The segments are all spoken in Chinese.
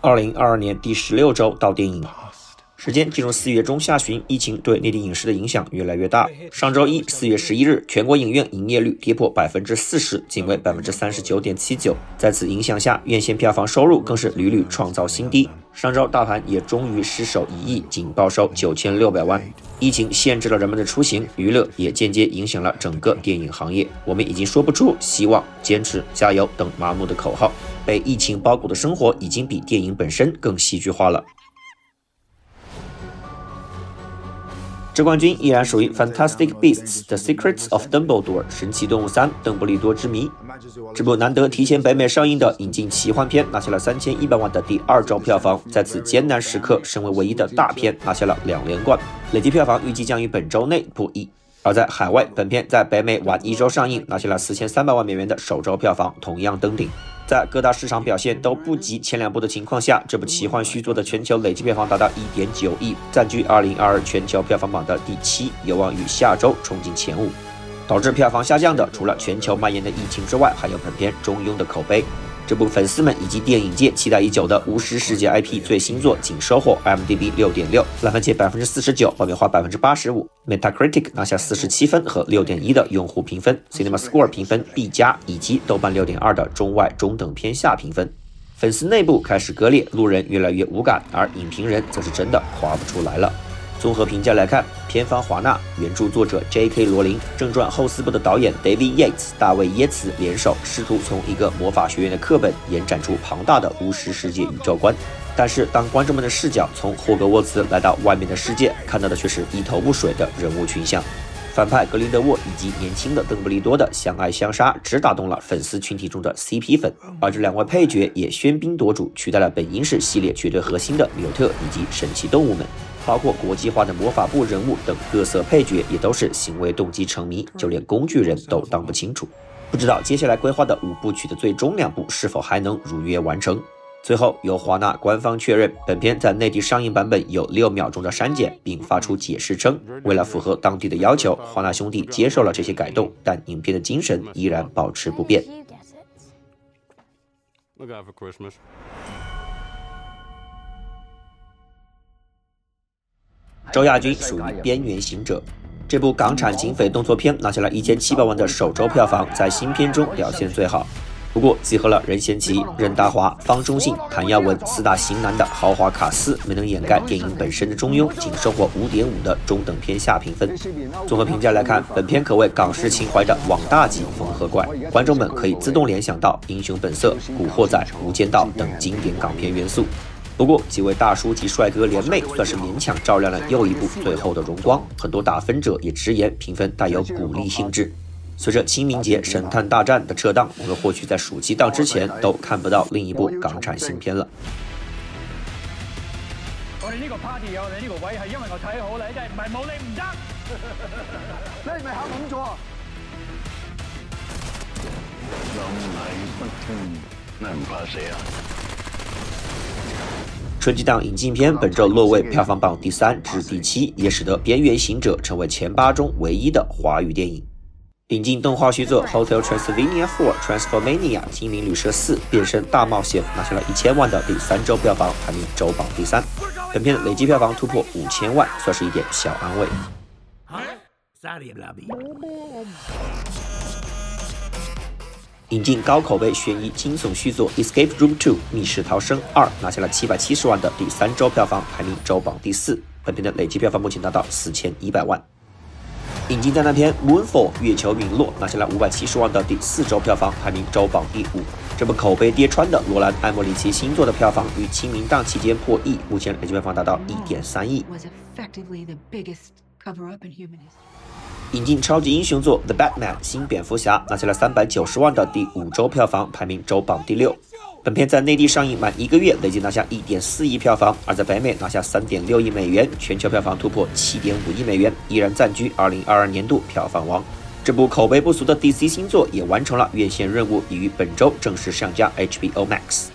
二零二二年第十六周到电影。时间进入四月中下旬，疫情对内地影视的影响越来越大。上周一，四月十一日，全国影院营业率跌破百分之四十，仅为百分之三十九点七九。在此影响下，院线票房收入更是屡屡创造新低。上周大盘也终于失守一亿，仅报收九千六百万。疫情限制了人们的出行，娱乐也间接影响了整个电影行业。我们已经说不出希望、坚持、加油等麻木的口号。被疫情包裹的生活，已经比电影本身更戏剧化了。这冠军依然属于《Fantastic Beasts: The Secrets of Dumbledore》神奇动物三：邓布利多之谜。这部难得提前北美上映的引进奇幻片，拿下了三千一百万的第二周票房，在此艰难时刻，身为唯一的大片，拿下了两连冠，累计票房预计将于本周内破亿。而在海外，本片在北美晚一周上映，拿下了四千三百万美元的首周票房，同样登顶。在各大市场表现都不及前两部的情况下，这部奇幻续作的全球累计票房达到一点九亿，占据二零二二全球票房榜的第七，有望于下周冲进前五。导致票房下降的，除了全球蔓延的疫情之外，还有本片中庸的口碑。这部粉丝们以及电影界期待已久的巫师世界 IP 最新作，仅收获 m d b 六点六，烂番茄百分之四十九，爆米花百分之八十五，Metacritic 拿下四十七分和六点一的用户评分，Cinema Score 评分 B 加，以及豆瓣六点二的中外中等偏下评分。粉丝内部开始割裂，路人越来越无感，而影评人则是真的夸不出来了。综合评价来看，片方华纳、原著作者 J.K. 罗琳、正传后四部的导演 David Yates、大卫耶茨联手，试图从一个魔法学院的课本延展出庞大的巫师世界宇宙观。但是，当观众们的视角从霍格沃茨来到外面的世界，看到的却是一头雾水的人物群像。反派格林德沃以及年轻的邓布利多的相爱相杀，只打动了粉丝群体中的 CP 粉，而这两位配角也喧宾夺主，取代了本应是系列绝对核心的纽特以及神奇动物们，包括国际化的魔法部人物等各色配角，也都是行为动机成谜，就连工具人都当不清楚。不知道接下来规划的五部曲的最终两部是否还能如约完成。最后，由华纳官方确认，本片在内地上映版本有六秒钟的删减，并发出解释称，为了符合当地的要求，华纳兄弟接受了这些改动，但影片的精神依然保持不变。周亚军属于《边缘行者》这部港产警匪动作片，拿下了一千七百万的首周票房，在新片中表现最好。不过，集合了任贤齐、任达华、方中信、谭耀文四大型男的豪华卡司，没能掩盖电影本身的中庸，仅收获五点五的中等偏下评分。综合评价来看，本片可谓港式情怀的网大级缝合怪，观众们可以自动联想到《英雄本色》《古惑仔》《无间道》等经典港片元素。不过，几位大叔及帅哥联袂，算是勉强照亮了又一部最后的荣光。很多打分者也直言，评分带有鼓励性质。随着清明节神探大战的撤档，我们或许在暑期档之前都看不到另一部港产新片了。我哋呢个 party 有你呢个位，系因为我睇好你，真系唔系冇你唔得。你系咪考懵咗啊？long 不听，那唔怕死啊？春季档引进片本周落位票房榜第三至第七，也使得《边缘行者》成为前八中唯一的华语电影。引进动画续作《Hotel Transylvania 4 Transformania 精灵旅社四变身大冒险》，拿下了一千万的第三周票房，排名周榜第三。本片累计票房突破五千万，算是一点小安慰。引进高口碑悬疑惊悚续作《Escape Room 2密室逃生二》，拿下了七百七十万的第三周票房，排名周榜第四。本片的累计票房目前达到四千一百万。引进灾难片《Moonfall 月球陨落》拿下了五百七十万的第四周票房，排名周榜第五。这部口碑跌穿的罗兰·艾默里奇新作的票房于清明档期间破亿，目前累计票房达到一点三亿。引进超级英雄作《The Batman 新蝙蝠侠》拿下了三百九十万的第五周票房，排名周榜第六。本片在内地上映满一个月，累计拿下一点四亿票房；而在北美拿下三点六亿美元，全球票房突破七点五亿美元，依然暂居二零二二年度票房王。这部口碑不俗的 DC 新作也完成了院线任务，已于本周正式上架 HBO Max。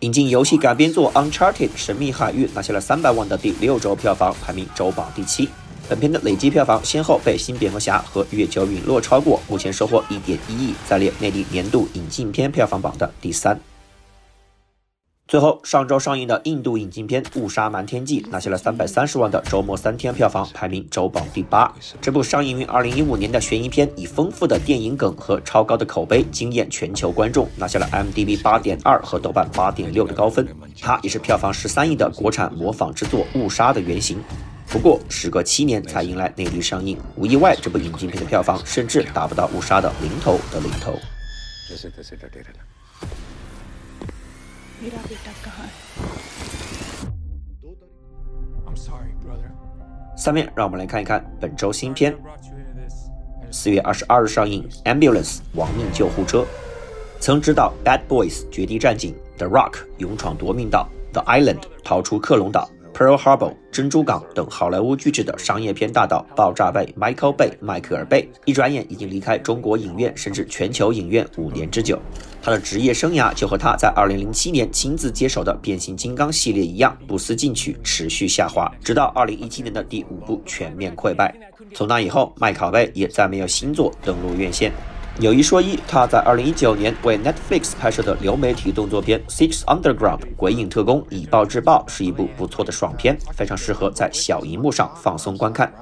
引进游戏改编作《Uncharted 神秘海域》拿下了三百万的第六周票房，排名周榜第七。本片的累计票房先后被《新蝙蝠侠》和《月球陨落》超过，目前收获一点一亿，在列内地年度引进片票房榜的第三。最后，上周上映的印度引进片《误杀瞒天记》拿下了三百三十万的周末三天票房，排名周榜第八。这部上映于二零一五年的悬疑片，以丰富的电影梗和超高的口碑惊艳全球观众，拿下了 m d b 八点二和豆瓣八点六的高分。它也是票房十三亿的国产模仿之作《误杀》的原型。不过，时隔七年才迎来内地上映，无意外，这部引进片的票房甚至达不到《误杀》的零头的零头。下面让我们来看一看本周新片。四月二十二日上映，《Ambulance》亡命救护车。曾执导《Bad Boys》绝地战警，《The Rock》勇闯夺命岛，《The Island》逃出克隆岛。Pearl Harbor、珍珠港等好莱坞巨制的商业片大导爆炸贝 Michael 贝迈克尔贝，一转眼已经离开中国影院，甚至全球影院五年之久。他的职业生涯就和他在2007年亲自接手的变形金刚系列一样，不思进取，持续下滑，直到2017年的第五部全面溃败。从那以后，麦考贝也再没有新作登陆院线。有一说一，他在2019年为 Netflix 拍摄的流媒体动作片《Six Underground》鬼影特工以暴制暴是一部不错的爽片，非常适合在小荧幕上放松观看。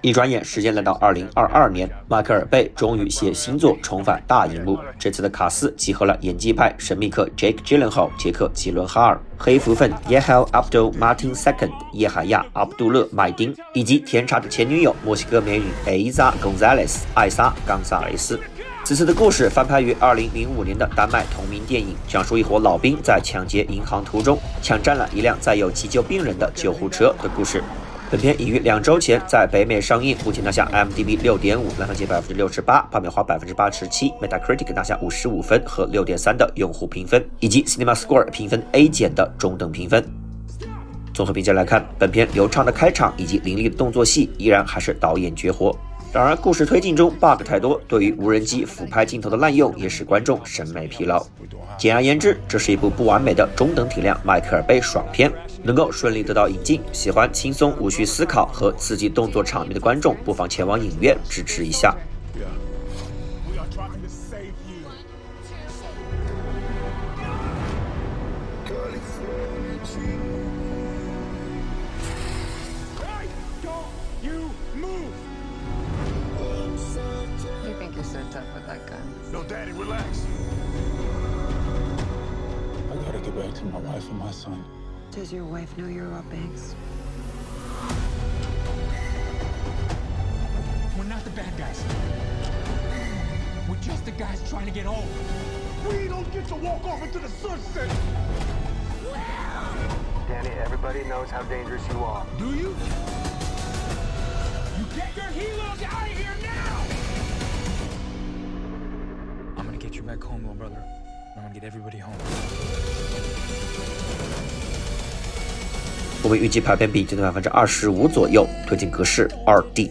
一转眼，时间来到二零二二年，迈克尔贝终于携新作重返大荧幕。这次的卡斯集合了演技派神秘客 Jake Gyllenhaal、杰克·吉伦哈尔、黑福分 Yahel Abdul Martin II、叶海亚·阿卜杜勒·麦丁，以及甜茶的前女友墨西哥美女 Aiza Gonzalez 艾莎·冈萨雷斯。此次的故事翻拍于二零零五年的丹麦同名电影，讲述一伙老兵在抢劫银行途中抢占了一辆载有急救病人的救护车的故事。本片已于两周前在北美上映，目前拿下 m d b 六点五，烂番茄百分之六十八，爆米花百分之八十七，Metacritic 拿下五十五分和六点三的用户评分，以及 Cinema Score 评分 A 减的中等评分。综合评价来看，本片流畅的开场以及凌厉的动作戏依然还是导演绝活。然而，故事推进中 bug 太多，对于无人机俯拍镜头的滥用也使观众审美疲劳。简而言之，这是一部不完美的中等体量迈克尔贝爽片。能够顺利得到引进，喜欢轻松无需思考和刺激动作场面的观众，不妨前往影院支持一下。Does your wife know you're Rob Banks? We're not the bad guys. We're just the guys trying to get home. We don't get to walk off into the sunset. Danny, everybody knows how dangerous you are. Do you? You get your helos out of here now! I'm gonna get you back home, little brother. Get everybody home. 我们预计排片比仅在百分之二十五左右，推荐格式二 D。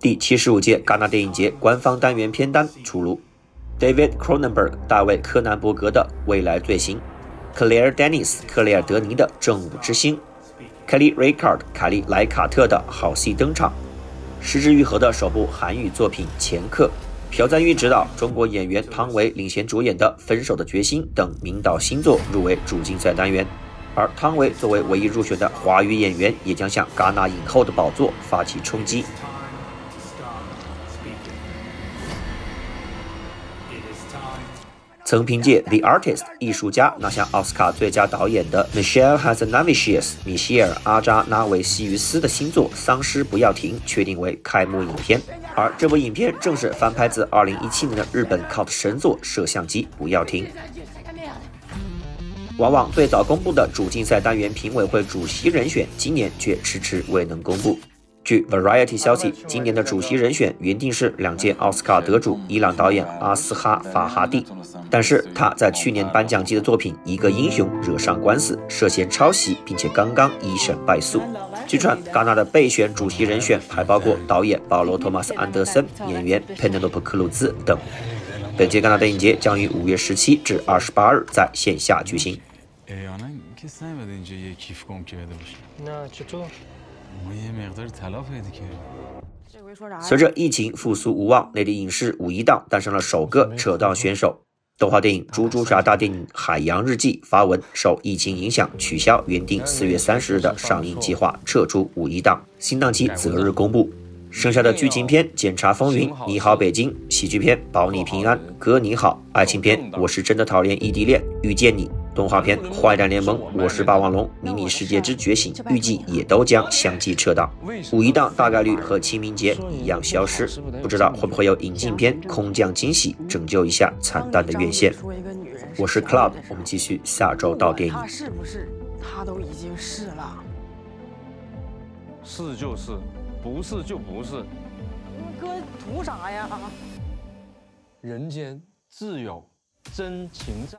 第七十五届戛纳电影节官方单元片单出炉。：David Cronenberg 大卫柯南伯格的《未来罪行》，Claire Denis 克雷尔德尼的《正午之星》，Kelly Reichardt 凯利莱卡特的好戏登场，石之愈合的首部韩语作品《前客》，朴赞郁执导，中国演员汤唯领衔主演的《分手的决心》等名导新作入围主竞赛单元。而汤唯作为唯一入选的华语演员，也将向戛纳影后的宝座发起冲击。曾凭借《The Artist》艺术家拿下奥斯卡最佳导演的 Michelle Hazanavicius 米歇尔·阿扎纳维西于斯的新作《丧尸不要停》确定为开幕影片，而这部影片正是翻拍自2017年的日本 cult 神作《摄像机不要停》。往往最早公布的主竞赛单元评委会主席人选，今年却迟迟未能公布。据 Variety 消息，今年的主席人选原定是两届奥斯卡得主伊朗导演阿斯哈法哈蒂，但是他在去年颁奖季的作品《一个英雄》惹上官司，涉嫌抄袭，并且刚刚一审败诉。据传，戛纳的备选主席人选还包括导演保罗·托马斯·安德森、演员佩内洛普·克鲁兹等。本届戛纳电影节将于五月十七至二十八日在线下举行。随着疫情复苏无望内地影视五一档诞生了首个扯淡选手动画电影猪猪侠大电影海洋日记发文受疫情影响取消原定四月三十日的上映计划撤出五一档。新档期择日公布。剩下的剧情片检查风云你好北京喜剧片保你平安哥你好爱情片我是真的讨厌异地恋遇见你动画片《坏蛋联盟》《我是霸王龙》《迷你世界之觉醒》预计也都将相继撤档，五一档大概率和清明节一样消失。不知道会不会有引进片空降惊喜，拯救一下惨淡的院线？我是 Club，我们继续下周到电影。他是不是？他都已经是了。是就是，不是就不是。哥图啥呀？人间自有真情在。